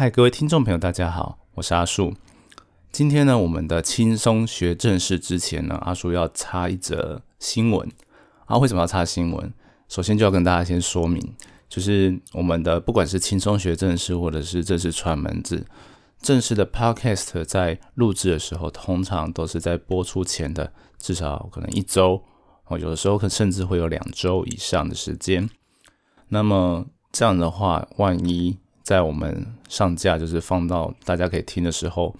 嗨，各位听众朋友，大家好，我是阿树。今天呢，我们的轻松学正式之前呢，阿树要插一则新闻。啊，为什么要插新闻？首先就要跟大家先说明，就是我们的不管是轻松学正式，或者是正式串门子，正式的 podcast 在录制的时候，通常都是在播出前的至少可能一周，哦，有的时候可甚至会有两周以上的时间。那么这样的话，万一在我们上架，就是放到大家可以听的时候，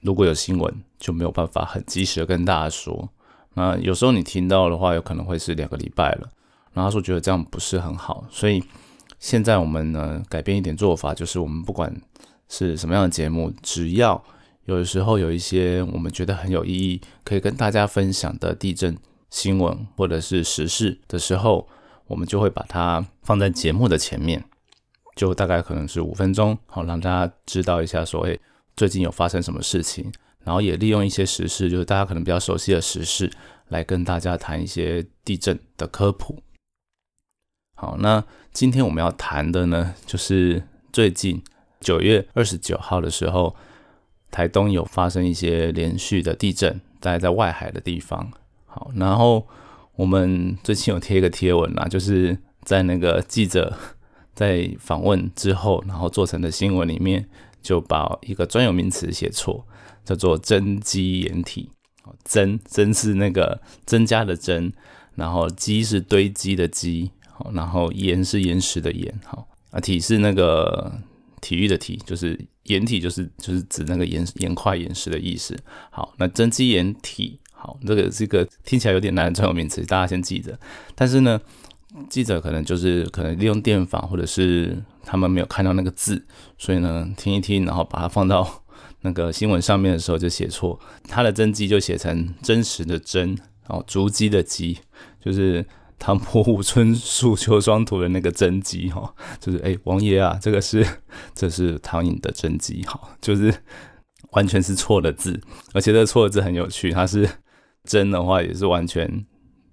如果有新闻，就没有办法很及时的跟大家说。那有时候你听到的话，有可能会是两个礼拜了。然后他说觉得这样不是很好，所以现在我们呢改变一点做法，就是我们不管是什么样的节目，只要有的时候有一些我们觉得很有意义，可以跟大家分享的地震新闻或者是时事的时候，我们就会把它放在节目的前面。就大概可能是五分钟，好让大家知道一下，说诶最近有发生什么事情，然后也利用一些时事，就是大家可能比较熟悉的时事，来跟大家谈一些地震的科普。好，那今天我们要谈的呢，就是最近九月二十九号的时候，台东有发生一些连续的地震，大概在外海的地方。好，然后我们最近有贴一个贴文啦，就是在那个记者。在访问之后，然后做成的新闻里面，就把一个专有名词写错，叫做增肌掩体。增增是那个增加的增，然后积是堆积的积，好，然后岩是岩石的岩，好啊，体是那个体育的体，就是掩体，就是就是指那个岩岩块岩石的意思。好，那增肌掩体，好，这个这个听起来有点难的专有名词，大家先记着。但是呢。记者可能就是可能利用电访，或者是他们没有看到那个字，所以呢听一听，然后把它放到那个新闻上面的时候就写错，他的真迹就写成真实的真，然后，竹鸡的鸡，就是唐伯虎春树秋霜图的那个真迹哈，就是哎王爷啊，这个是 这是唐寅的真迹哈，就是完全是错的字，而且这个错的字很有趣，它是真的话也是完全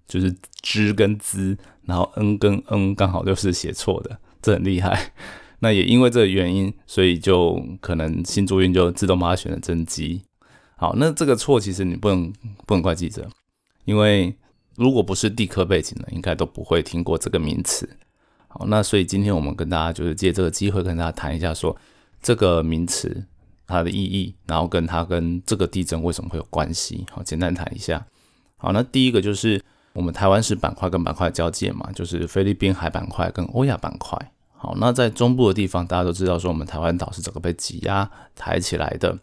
就是之跟滋。然后 n 跟 n 刚好就是写错的，这很厉害。那也因为这个原因，所以就可能新注音就自动把它选了真机。好，那这个错其实你不能不能怪记者，因为如果不是地科背景的，应该都不会听过这个名词。好，那所以今天我们跟大家就是借这个机会跟大家谈一下，说这个名词它的意义，然后跟它跟这个地震为什么会有关系。好，简单谈一下。好，那第一个就是。我们台湾是板块跟板块交界嘛，就是菲律宾海板块跟欧亚板块。好，那在中部的地方，大家都知道说，我们台湾岛是整个被挤压抬起来的，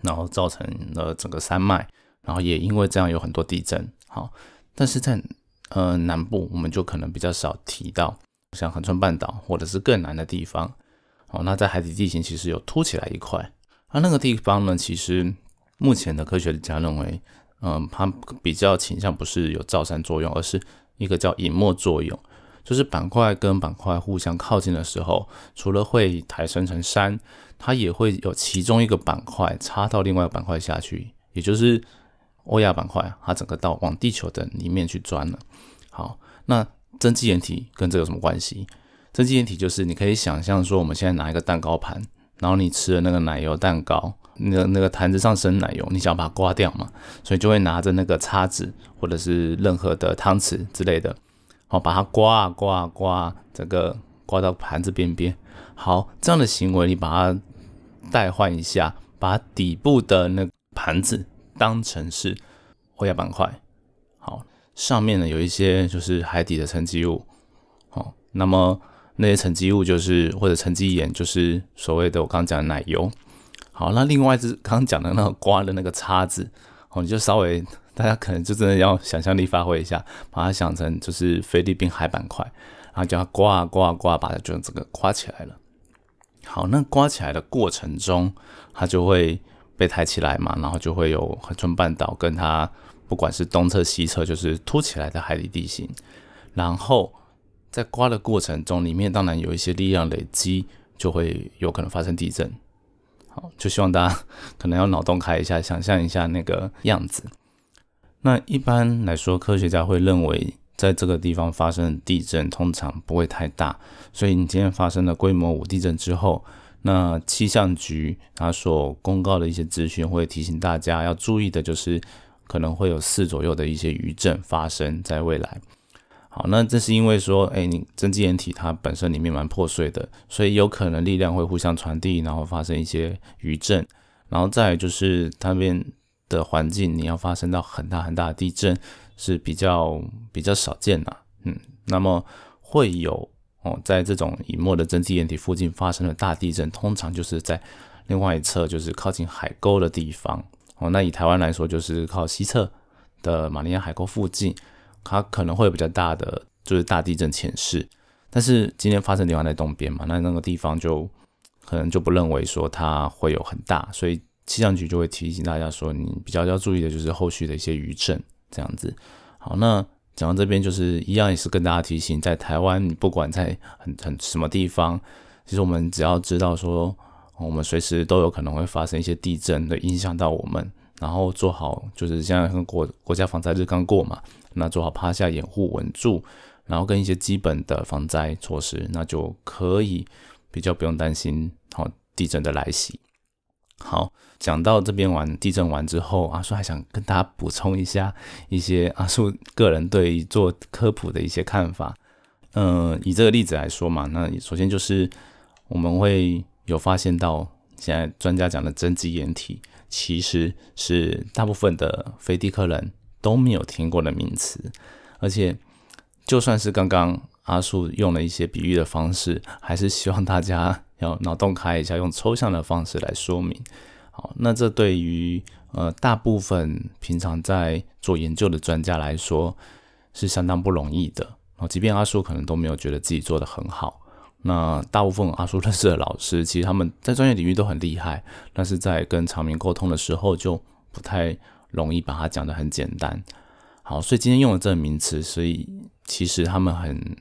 然后造成了整个山脉，然后也因为这样有很多地震。好，但是在呃南部，我们就可能比较少提到，像横川半岛或者是更南的地方。好，那在海底地形其实有凸起来一块，而那个地方呢，其实目前的科学家认为。嗯，它比较倾向不是有造山作用，而是一个叫隐没作用，就是板块跟板块互相靠近的时候，除了会抬升成山，它也会有其中一个板块插到另外一个板块下去，也就是欧亚板块，它整个到往地球的里面去钻了。好，那增肌岩体跟这有什么关系？增肌岩体就是你可以想象说，我们现在拿一个蛋糕盘，然后你吃的那个奶油蛋糕。那个那个坛子上生奶油，你想把它刮掉嘛？所以就会拿着那个叉子或者是任何的汤匙之类的，好把它刮啊刮啊刮，整个刮到盘子边边。好，这样的行为你把它代换一下，把底部的那盘子当成是欧亚板块，好，上面呢有一些就是海底的沉积物，好，那么那些沉积物就是或者沉积岩就是所谓的我刚刚讲的奶油。好，那另外是刚刚讲的那个刮的那个叉子，哦，你就稍微大家可能就真的要想象力发挥一下，把它想成就是菲律宾海板块，然后叫它刮啊刮啊刮，把它就这个刮起来了。好，那刮起来的过程中，它就会被抬起来嘛，然后就会有恒春半岛跟它不管是东侧西侧，就是凸起来的海底地形，然后在刮的过程中，里面当然有一些力量累积，就会有可能发生地震。好，就希望大家可能要脑洞开一下，想象一下那个样子。那一般来说，科学家会认为，在这个地方发生地震通常不会太大，所以你今天发生了规模五地震之后，那气象局它所公告的一些资讯会提醒大家要注意的，就是可能会有四左右的一些余震发生在未来。好，那这是因为说，哎，你真基岩体它本身里面蛮破碎的，所以有可能力量会互相传递，然后发生一些余震。然后再就是它那边的环境，你要发生到很大很大的地震是比较比较少见的，嗯，那么会有哦，在这种隐没的真基岩体附近发生的大地震，通常就是在另外一侧，就是靠近海沟的地方。哦，那以台湾来说，就是靠西侧的马里亚海沟附近。它可能会有比较大的，就是大地震潜势，但是今天发生地方在东边嘛，那那个地方就可能就不认为说它会有很大，所以气象局就会提醒大家说，你比较要注意的就是后续的一些余震这样子。好，那讲到这边就是一样，也是跟大家提醒，在台湾不管在很很什么地方，其实我们只要知道说，我们随时都有可能会发生一些地震的影响到我们，然后做好就是现在国国家防灾日刚过嘛。那做好趴下掩护稳住，然后跟一些基本的防灾措施，那就可以比较不用担心好地震的来袭。好，讲到这边完地震完之后，阿叔还想跟大家补充一下一些阿叔个人对做科普的一些看法。嗯，以这个例子来说嘛，那首先就是我们会有发现到，现在专家讲的真基岩体，其实是大部分的非地科人。都没有听过的名词，而且就算是刚刚阿树用了一些比喻的方式，还是希望大家要脑洞开一下，用抽象的方式来说明。好，那这对于呃大部分平常在做研究的专家来说是相当不容易的。哦，即便阿树可能都没有觉得自己做的很好，那大部分阿树认识的老师，其实他们在专业领域都很厉害，但是在跟场民沟通的时候就不太。容易把它讲得很简单，好，所以今天用了这个名词，所以其实他们很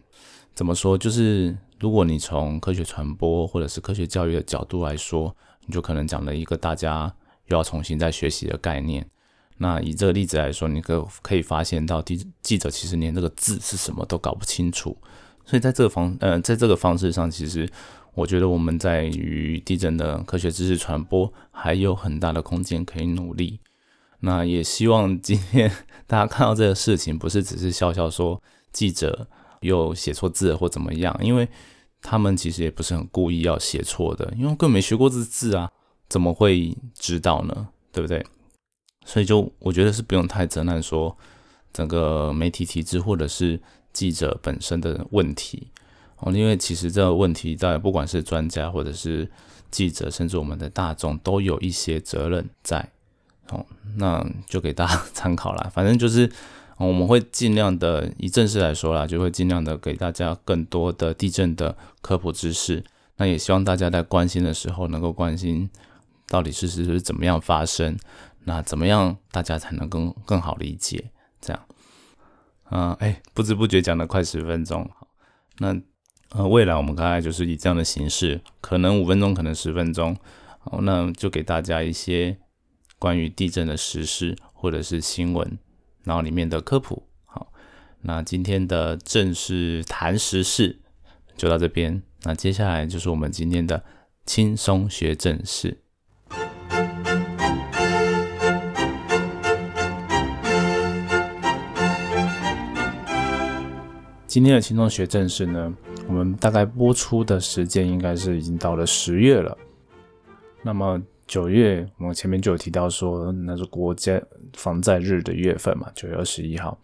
怎么说？就是如果你从科学传播或者是科学教育的角度来说，你就可能讲了一个大家又要重新再学习的概念。那以这个例子来说，你可可以发现到记记者其实连这个字是什么都搞不清楚，所以在这个方呃在这个方式上，其实我觉得我们在于地震的科学知识传播还有很大的空间可以努力。那也希望今天 大家看到这个事情，不是只是笑笑说记者又写错字或怎么样，因为他们其实也不是很故意要写错的，因为根本没学过这字啊，怎么会知道呢？对不对？所以就我觉得是不用太责难说整个媒体体制或者是记者本身的问题哦，因为其实这个问题在不管是专家或者是记者，甚至我们的大众都有一些责任在。哦，那就给大家 参考啦。反正就是，我们会尽量的，以正式来说啦，就会尽量的给大家更多的地震的科普知识。那也希望大家在关心的时候，能够关心到底事实是怎么样发生，那怎么样大家才能更更好理解？这样，啊，哎，不知不觉讲了快十分钟。那呃，未来我们大概就是以这样的形式，可能五分钟，可能十分钟。好，那就给大家一些。关于地震的实事或者是新闻，然后里面的科普。好，那今天的正式谈时事就到这边。那接下来就是我们今天的轻松学正事。今天的轻松学正事呢，我们大概播出的时间应该是已经到了十月了。那么。九月，我们前面就有提到说，那是国家防灾日的月份嘛，九月二十一号。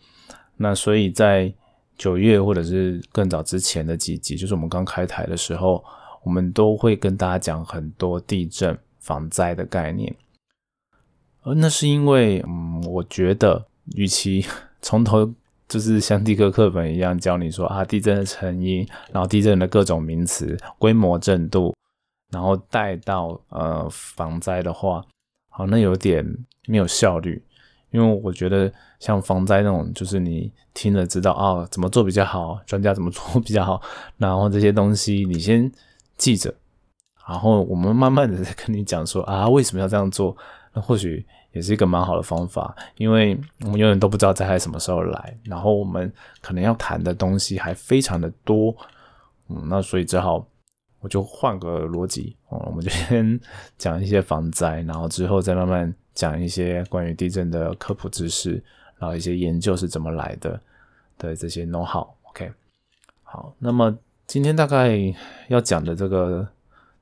那所以在九月或者是更早之前的几集，就是我们刚开台的时候，我们都会跟大家讲很多地震防灾的概念。而那是因为，嗯，我觉得，与其 从头就是像地科课本一样教你说啊，地震的成因，然后地震的各种名词、规模、震度。然后带到呃防灾的话，好，那有点没有效率，因为我觉得像防灾那种，就是你听了知道啊怎么做比较好，专家怎么做 比较好，然后这些东西你先记着，然后我们慢慢的再跟你讲说啊为什么要这样做，那或许也是一个蛮好的方法，因为我们永远都不知道灾害什么时候来，然后我们可能要谈的东西还非常的多，嗯，那所以只好。就换个逻辑哦，我们就先讲一些防灾，然后之后再慢慢讲一些关于地震的科普知识，然后一些研究是怎么来的的这些 know how。OK，好，那么今天大概要讲的这个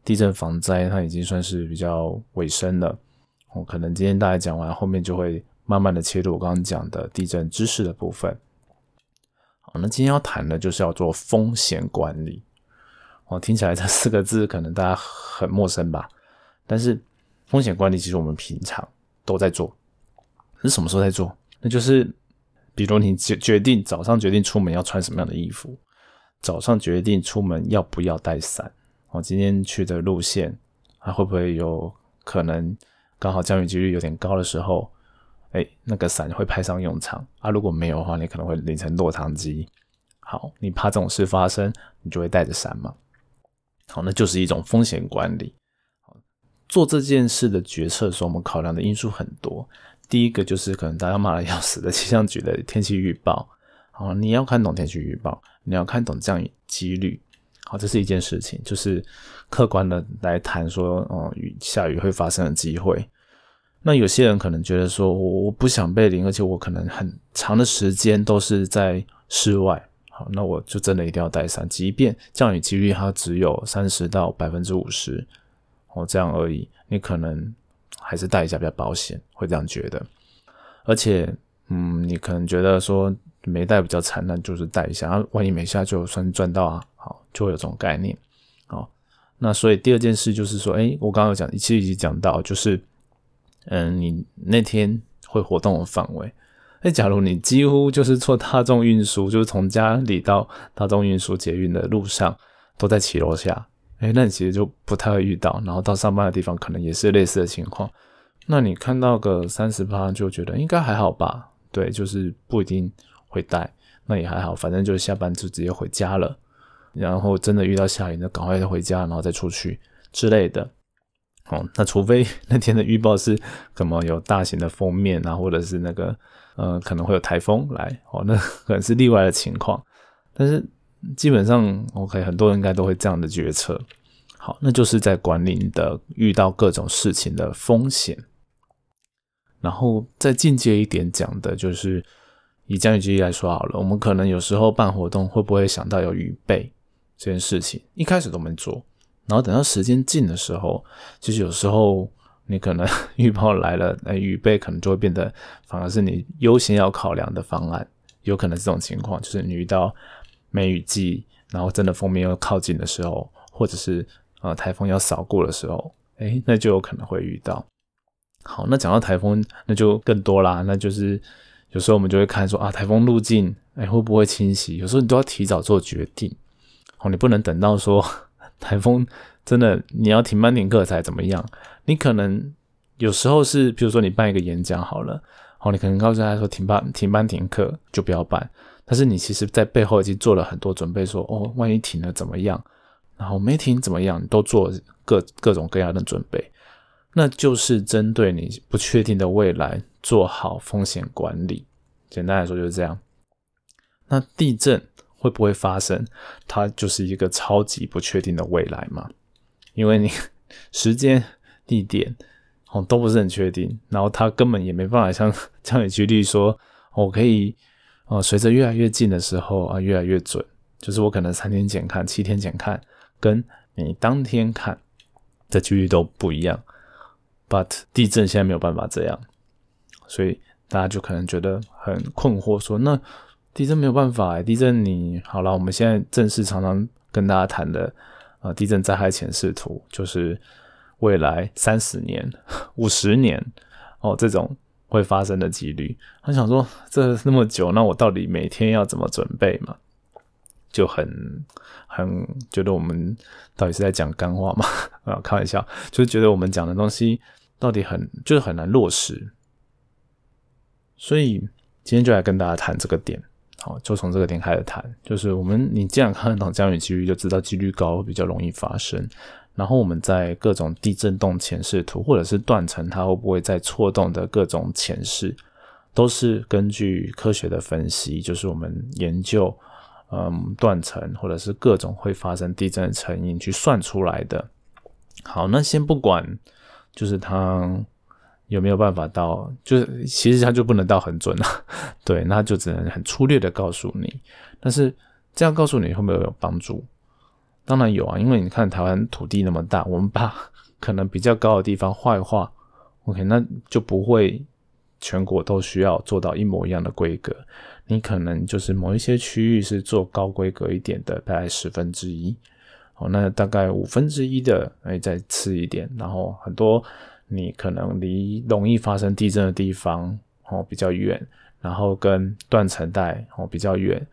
地震防灾，它已经算是比较尾声了。我可能今天大概讲完，后面就会慢慢的切入我刚刚讲的地震知识的部分。好，那今天要谈的就是要做风险管理。哦，听起来这四个字可能大家很陌生吧？但是风险管理其实我们平常都在做。是什么时候在做？那就是比如你决决定早上决定出门要穿什么样的衣服，早上决定出门要不要带伞。我今天去的路线，还会不会有可能刚好降雨几率有点高的时候，哎，那个伞会派上用场啊？如果没有的话，你可能会淋成落汤鸡。好，你怕这种事发生，你就会带着伞嘛。好，那就是一种风险管理。做这件事的决策的时候，我们考量的因素很多。第一个就是可能大家骂的要死的气象局的天气预报。好，你要看懂天气预报，你要看懂降雨几率。好，这是一件事情，就是客观的来谈说，哦，雨下雨会发生的机会。那有些人可能觉得说，我我不想被淋，而且我可能很长的时间都是在室外。好，那我就真的一定要带伞，即便降雨几率它只有三十到百分之五十，哦，这样而已，你可能还是带一下比较保险，会这样觉得。而且，嗯，你可能觉得说没带比较惨，那就是带一下，万一没下就算赚到啊，好，就会有这种概念。好，那所以第二件事就是说，哎，我刚刚有讲，其实已经讲到，就是，嗯，你那天会活动的范围。那假如你几乎就是坐大众运输，就是从家里到大众运输捷运的路上都在骑楼下，哎，那你其实就不太会遇到。然后到上班的地方可能也是类似的情况。那你看到个三十八就觉得应该还好吧？对，就是不一定会带，那也还好，反正就是下班就直接回家了。然后真的遇到下雨，那赶快回家，然后再出去之类的。哦，那除非那天的预报是可能有大型的封面啊，或者是那个。呃，可能会有台风来哦，那可能是例外的情况，但是基本上 OK，很多人应该都会这样的决策。好，那就是在管理的遇到各种事情的风险。然后再进阶一点讲的，就是以降雨机来说好了，我们可能有时候办活动会不会想到有预备这件事情，一开始都没做，然后等到时间近的时候，其实有时候。你可能 预报来了，那预备可能就会变得反而是你优先要考量的方案，有可能这种情况，就是你遇到梅雨季，然后真的封面要靠近的时候，或者是呃台风要扫过的时候，哎，那就有可能会遇到。好，那讲到台风，那就更多啦，那就是有时候我们就会看说啊，台风路径，哎，会不会侵袭？有时候你都要提早做决定，哦，你不能等到说 台风。真的，你要停班停课才怎么样？你可能有时候是，比如说你办一个演讲好了，好，你可能告诉他说停班停班停课就不要办。但是你其实在背后已经做了很多准备，说哦，万一停了怎么样？然后没停怎么样？都做各各种各样的准备，那就是针对你不确定的未来做好风险管理。简单来说就是这样。那地震会不会发生？它就是一个超级不确定的未来嘛。因为你 时间、地点哦都不是很确定，然后他根本也没办法像降雨几率说，我可以哦随着越来越近的时候啊越来越准，就是我可能三天前看、七天前看，跟你当天看的几率都不一样。But 地震现在没有办法这样，所以大家就可能觉得很困惑，说那地震没有办法，地震你好了，我们现在正式常常跟大家谈的。啊，地震灾害前视图就是未来三十年、五十年哦，这种会发生的几率。他想说，这那么久，那我到底每天要怎么准备嘛？就很很觉得我们到底是在讲干话嘛？啊，开玩笑，就是觉得我们讲的东西到底很就是很难落实。所以今天就来跟大家谈这个点。好，就从这个点开始谈，就是我们你既然看得懂降雨几率，就知道几率高比较容易发生。然后我们在各种地震动前视图或者是断层，它会不会在错动的各种前视，都是根据科学的分析，就是我们研究嗯断层或者是各种会发生地震的成因去算出来的。好，那先不管，就是它有没有办法到，就是其实它就不能到很准了，对，那就只能很粗略的告诉你。但是这样告诉你会不会有帮助？当然有啊，因为你看台湾土地那么大，我们把 可能比较高的地方画一画，OK，那就不会全国都需要做到一模一样的规格。你可能就是某一些区域是做高规格一点的，大概十分之一。哦，那大概五分之一的，哎，再次一点，然后很多你可能离容易发生地震的地方哦比较远，然后跟断层带哦比较远，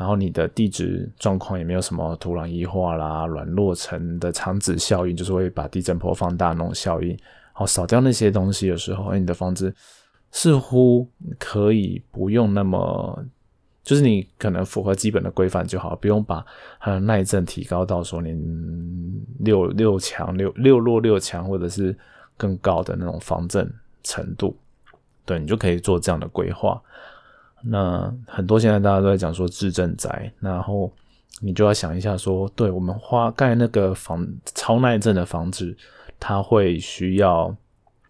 然后你的地质状况也没有什么土壤异化啦、软落层的长子效应，就是会把地震波放大那种效应，好扫掉那些东西的时候，你的房子似乎可以不用那么。就是你可能符合基本的规范就好，不用把它的耐震提高到说你六六强、六六弱六强，或者是更高的那种防震程度。对你就可以做这样的规划。那很多现在大家都在讲说自震宅，然后你就要想一下说，对我们花盖那个房超耐震的房子，它会需要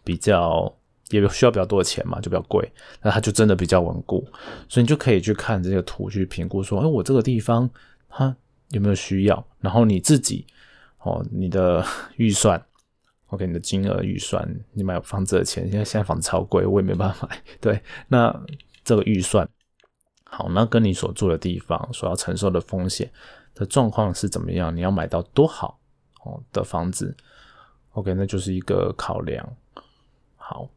比较。也需要比较多的钱嘛，就比较贵，那它就真的比较稳固，所以你就可以去看这个图去评估说，哎，我这个地方它有没有需要？然后你自己哦，你的预算，OK，你的金额预算，你买房子的钱，现在现在房子超贵，我也没办法买。对，那这个预算好，那跟你所住的地方所要承受的风险的状况是怎么样？你要买到多好哦的房子？OK，那就是一个考量。好。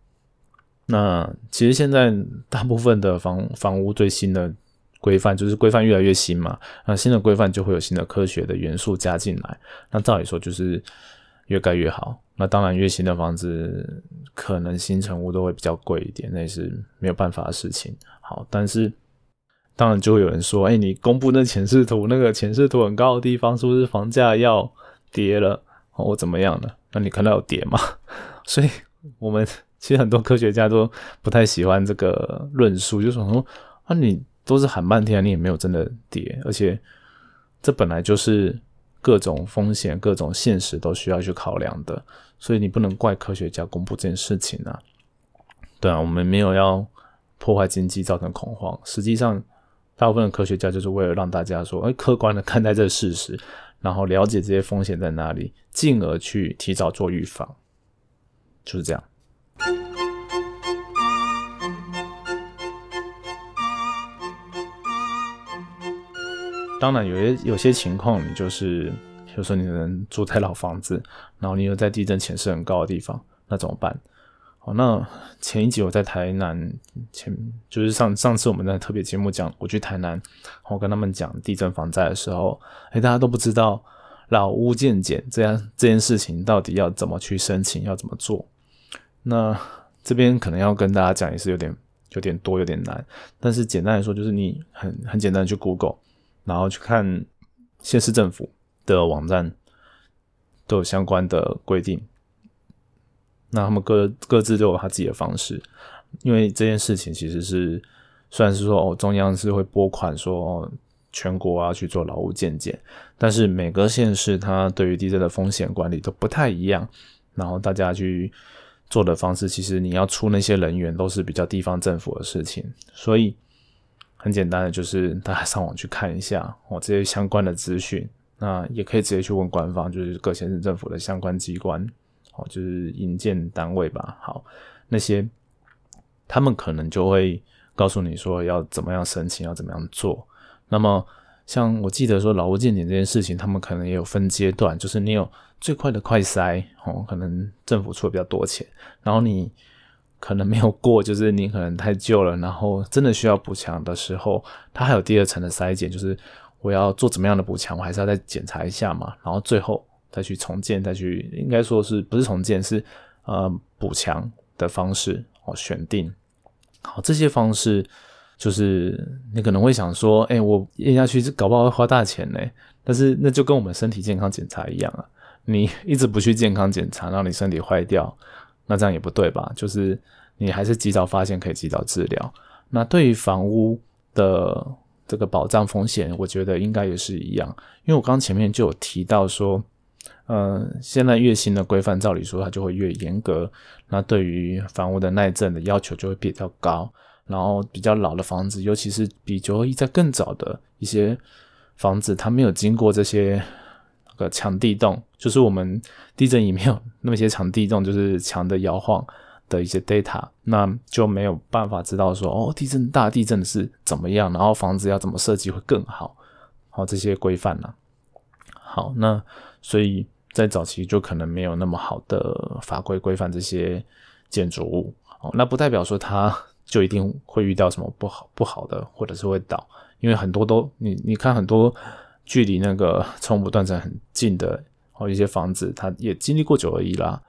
那其实现在大部分的房房屋最新的规范就是规范越来越新嘛，那新的规范就会有新的科学的元素加进来。那照理说就是越盖越好。那当然越新的房子可能新成屋都会比较贵一点，那也是没有办法的事情。好，但是当然就会有人说，哎，你公布那前视图，那个前视图很高的地方，是不是房价要跌了或怎么样的？那你看到有跌吗？所以我们。其实很多科学家都不太喜欢这个论述，就说啊，你都是喊半天，你也没有真的跌，而且这本来就是各种风险、各种现实都需要去考量的，所以你不能怪科学家公布这件事情啊。对啊，我们没有要破坏经济、造成恐慌，实际上大部分的科学家就是为了让大家说，哎，客观的看待这个事实，然后了解这些风险在哪里，进而去提早做预防，就是这样。当然，有些有些情况，你就是，比如说你能住在老房子，然后你又在地震潜势很高的地方，那怎么办？哦，那前一集我在台南，前就是上上次我们在特别节目讲，我去台南，我跟他们讲地震防灾的时候，哎，大家都不知道老屋建检这样这件事情到底要怎么去申请，要怎么做。那这边可能要跟大家讲，也是有点有点多，有点难。但是简单来说，就是你很很简单的去 Google，然后去看县市政府的网站，都有相关的规定。那他们各各自都有他自己的方式，因为这件事情其实是虽然是说哦，中央是会拨款说全国啊去做劳务建检，但是每个县市它对于地震的风险管理都不太一样，然后大家去。做的方式其实你要出那些人员都是比较地方政府的事情，所以很简单的就是大家上网去看一下哦这些相关的资讯，那也可以直接去问官方，就是各县市政府的相关机关哦，就是营建单位吧。好，那些他们可能就会告诉你说要怎么样申请，要怎么样做。那么像我记得说劳务鉴定这件事情，他们可能也有分阶段，就是你有。最快的快筛哦，可能政府出的比较多钱，然后你可能没有过，就是你可能太旧了，然后真的需要补强的时候，它还有第二层的筛检，就是我要做怎么样的补强，我还是要再检查一下嘛，然后最后再去重建，再去应该说是不是重建，是呃补强的方式哦选定。好，这些方式就是你可能会想说，哎，我咽下去搞不好会花大钱呢，但是那就跟我们身体健康检查一样啊。你一直不去健康检查，让你身体坏掉，那这样也不对吧？就是你还是及早发现，可以及早治疗。那对于房屋的这个保障风险，我觉得应该也是一样。因为我刚前面就有提到说，呃，现在越新的规范，照理说它就会越严格，那对于房屋的耐震的要求就会比较高。然后比较老的房子，尤其是比九二一在更早的一些房子，它没有经过这些个强地动，就是我们地震仪没有那么些强地动，就是墙的摇晃的一些 data，那就没有办法知道说哦，地震大地震是怎么样，然后房子要怎么设计会更好，好这些规范呢？好，那所以在早期就可能没有那么好的法规规范这些建筑物，哦，那不代表说它。就一定会遇到什么不好不好的，或者是会倒，因为很多都你你看很多距离那个 冲不断层很近的哦一些房子，它也经历过九二一啦，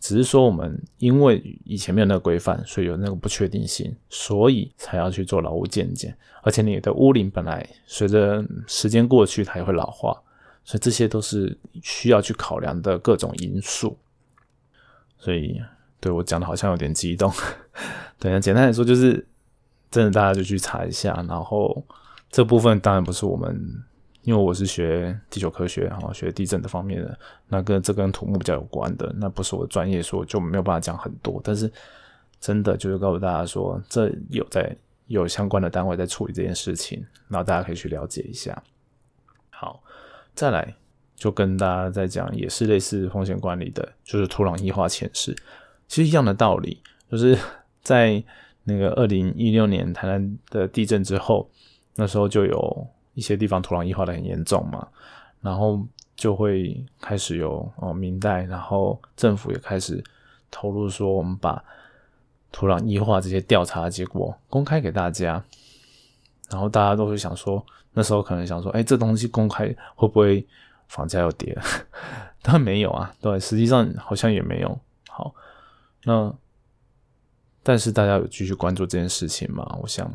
只是说我们因为以前没有那个规范，所以有那个不确定性，所以才要去做老屋建建，而且你的屋龄本来随着时间过去它也会老化，所以这些都是需要去考量的各种因素，所以。对我讲的好像有点激动，对，那简单来说就是，真的大家就去查一下，然后这部分当然不是我们，因为我是学地球科学，然后学地震的方面的，那跟这跟土木比较有关的，那不是我专业，说就没有办法讲很多。但是真的就是告诉大家说，这有在有相关的单位在处理这件事情，然后大家可以去了解一下。好，再来就跟大家再讲，也是类似风险管理的，就是土壤异化潜势。其实一样的道理，就是在那个二零一六年台南的地震之后，那时候就有一些地方土壤异化的很严重嘛，然后就会开始有哦明代，然后政府也开始投入说，我们把土壤异化这些调查结果公开给大家，然后大家都会想说，那时候可能想说，哎，这东西公开会不会房价又跌？当然没有啊，对，实际上好像也没有。好。那，但是大家有继续关注这件事情吗？我想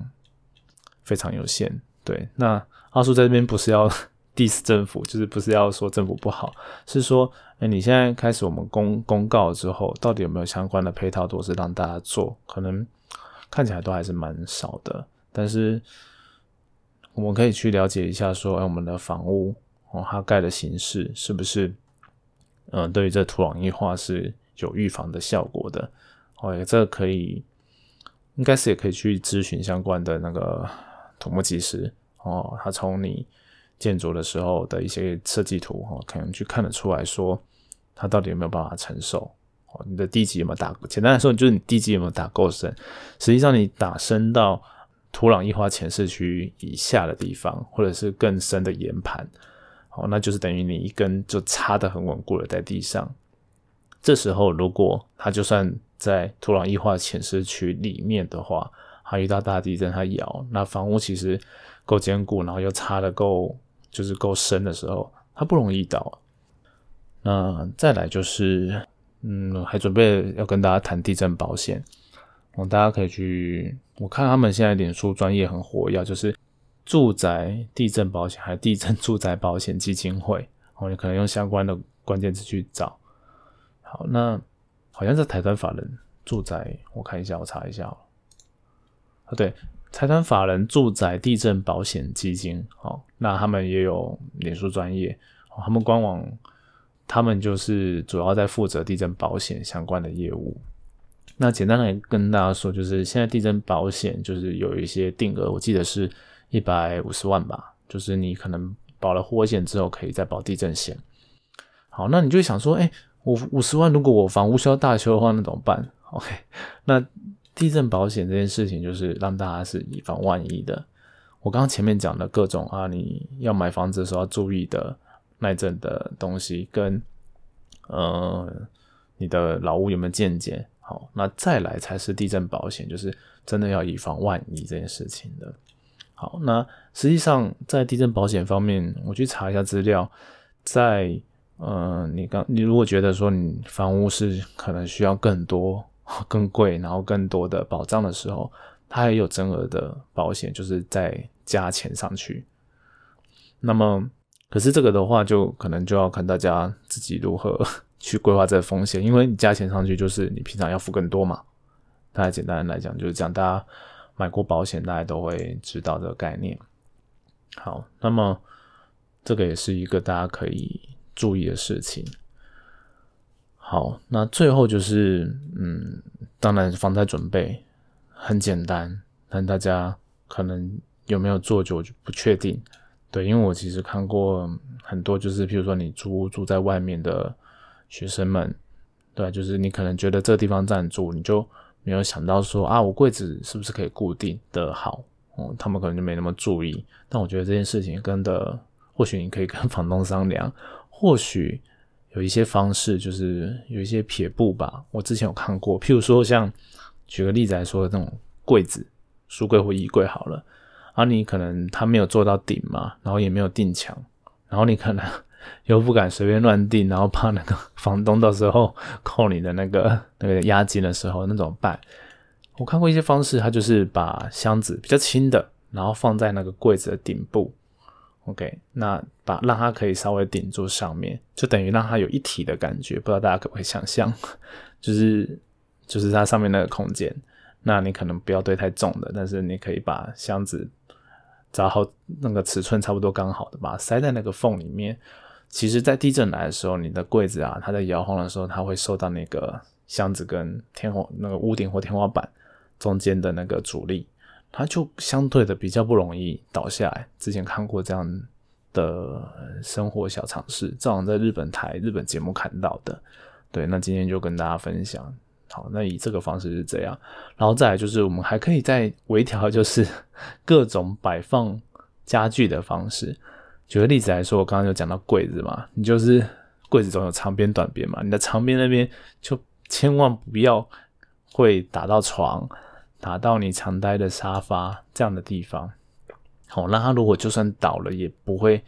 非常有限。对，那阿叔在这边不是要 diss 政府，就是不是要说政府不好，是说，哎，你现在开始我们公公告之后，到底有没有相关的配套措施让大家做？可能看起来都还是蛮少的。但是我们可以去了解一下，说，哎，我们的房屋哦，它盖的形式是不是，嗯，对于这土壤异化是。有预防的效果的，哦，这可以，应该是也可以去咨询相关的那个土木技师哦，他从你建筑的时候的一些设计图哦，可能去看得出来说，他到底有没有办法承受哦，你的地基有没有打，简单来说就是你地基有没有打够深，实际上你打深到土壤异化前市区以下的地方，或者是更深的岩盘，哦，那就是等于你一根就插的很稳固了在地上。这时候，如果它就算在土壤异化浅市区里面的话，它遇到大地震，它摇，那房屋其实够坚固，然后又插的够，就是够深的时候，它不容易倒。那再来就是，嗯，还准备要跟大家谈地震保险，哦，大家可以去，我看他们现在脸书专业很活跃，就是住宅地震保险，还有地震住宅保险基金会，哦，你可能用相关的关键词去找。好，那好像是台湾法人住宅，我看一下，我查一下哦。啊，对，财团法人住宅地震保险基金，好，那他们也有脸书专业，他们官网，他们就是主要在负责地震保险相关的业务。那简单来跟大家说，就是现在地震保险就是有一些定额，我记得是一百五十万吧，就是你可能保了火险之后，可以再保地震险。好，那你就想说，哎。我五十万，如果我房屋需要大修的话，那怎么办？OK，那地震保险这件事情就是让大家是以防万一的。我刚刚前面讲的各种啊，你要买房子的时候要注意的耐震的东西，跟呃你的老屋有没有建检，好，那再来才是地震保险，就是真的要以防万一这件事情的。好，那实际上在地震保险方面，我去查一下资料，在。嗯，你刚你如果觉得说你房屋是可能需要更多、更贵，然后更多的保障的时候，它也有增额的保险，就是在加钱上去。那么，可是这个的话，就可能就要看大家自己如何 去规划这个风险，因为你加钱上去，就是你平常要付更多嘛。大家简单来讲就是这样，大家买过保险，大家都会知道这个概念。好，那么这个也是一个大家可以注意的事情。好，那最后就是，嗯，当然防灾准备很简单，但大家可能有没有做就不确定。对，因为我其实看过很多，就是譬如说你租住在外面的学生们，对，就是你可能觉得这地方暂住，你就没有想到说啊，我柜子是不是可以固定的好？哦，他们可能就没那么注意。但我觉得这件事情跟的，或许你可以跟房东商量，或许。有一些方式，就是有一些撇步吧。我之前有看过，譬如说，像举个例子来说，这种柜子、书柜或衣柜好了，啊，你可能它没有做到顶嘛，然后也没有定墙，然后你可能 又不敢随便乱定，然后怕那个房东到时候 扣你的那个那个押金的时候，那怎么办？我看过一些方式，它就是把箱子比较轻的，然后放在那个柜子的顶部。OK，那把让它可以稍微顶住上面，就等于让它有一体的感觉。不知道大家可不可以想象，就是就是它上面那个空间。那你可能不要堆太重的，但是你可以把箱子找好那个尺寸差不多刚好的，把它塞在那个缝里面。其实，在地震来的时候，你的柜子啊，它在摇晃的时候，它会受到那个箱子跟天花那个屋顶或天花板中间的那个阻力。它就相对的比较不容易倒下来。之前看过这样的生活小常识，正好在日本台日本节目看到的。对，那今天就跟大家分享。好，那以这个方式是这样，然后再来就是我们还可以再微调，就是 各种摆放家具的方式。举个例子来说，我刚刚有讲到柜子嘛，你就是柜子总有长边短边嘛，你的长边那边就千万不要会打到床。打到你常待的沙发这样的地方，好，那它如果就算倒了，也不会，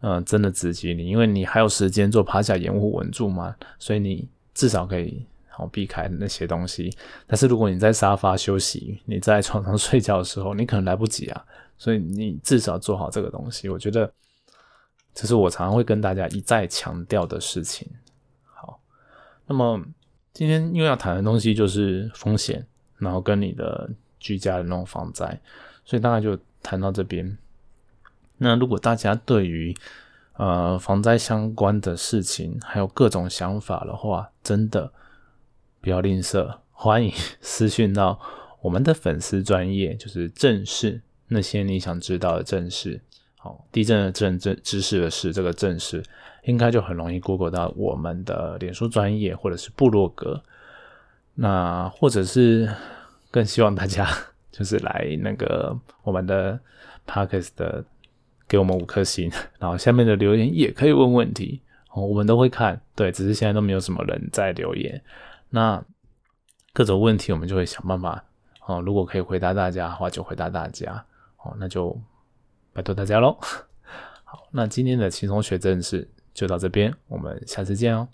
嗯，真的直击你，因为你还有时间做趴下掩护稳住嘛，所以你至少可以好避开那些东西。但是如果你在沙发休息，你在床上睡觉的时候，你可能来不及啊，所以你至少做好这个东西。我觉得这是我常常会跟大家一再强调的事情。好，那么今天因为要谈的东西就是风险。然后跟你的居家的那种防灾，所以大概就谈到这边。那如果大家对于呃防灾相关的事情还有各种想法的话，真的不要吝啬，欢迎 私讯到我们的粉丝专业，就是正事那些你想知道的正事。好，地震的震震知识的事，这个正事应该就很容易 Google 到我们的脸书专业或者是部落格。那或者是更希望大家 就是来那个我们的 Parkes 的给我们五颗星，然后下面的留言也可以问问题哦，我们都会看。对，只是现在都没有什么人在留言。那各种问题我们就会想办法哦，如果可以回答大家的话，就回答大家哦，那就拜托大家喽。好，那今天的轻松学正事就到这边，我们下次见哦。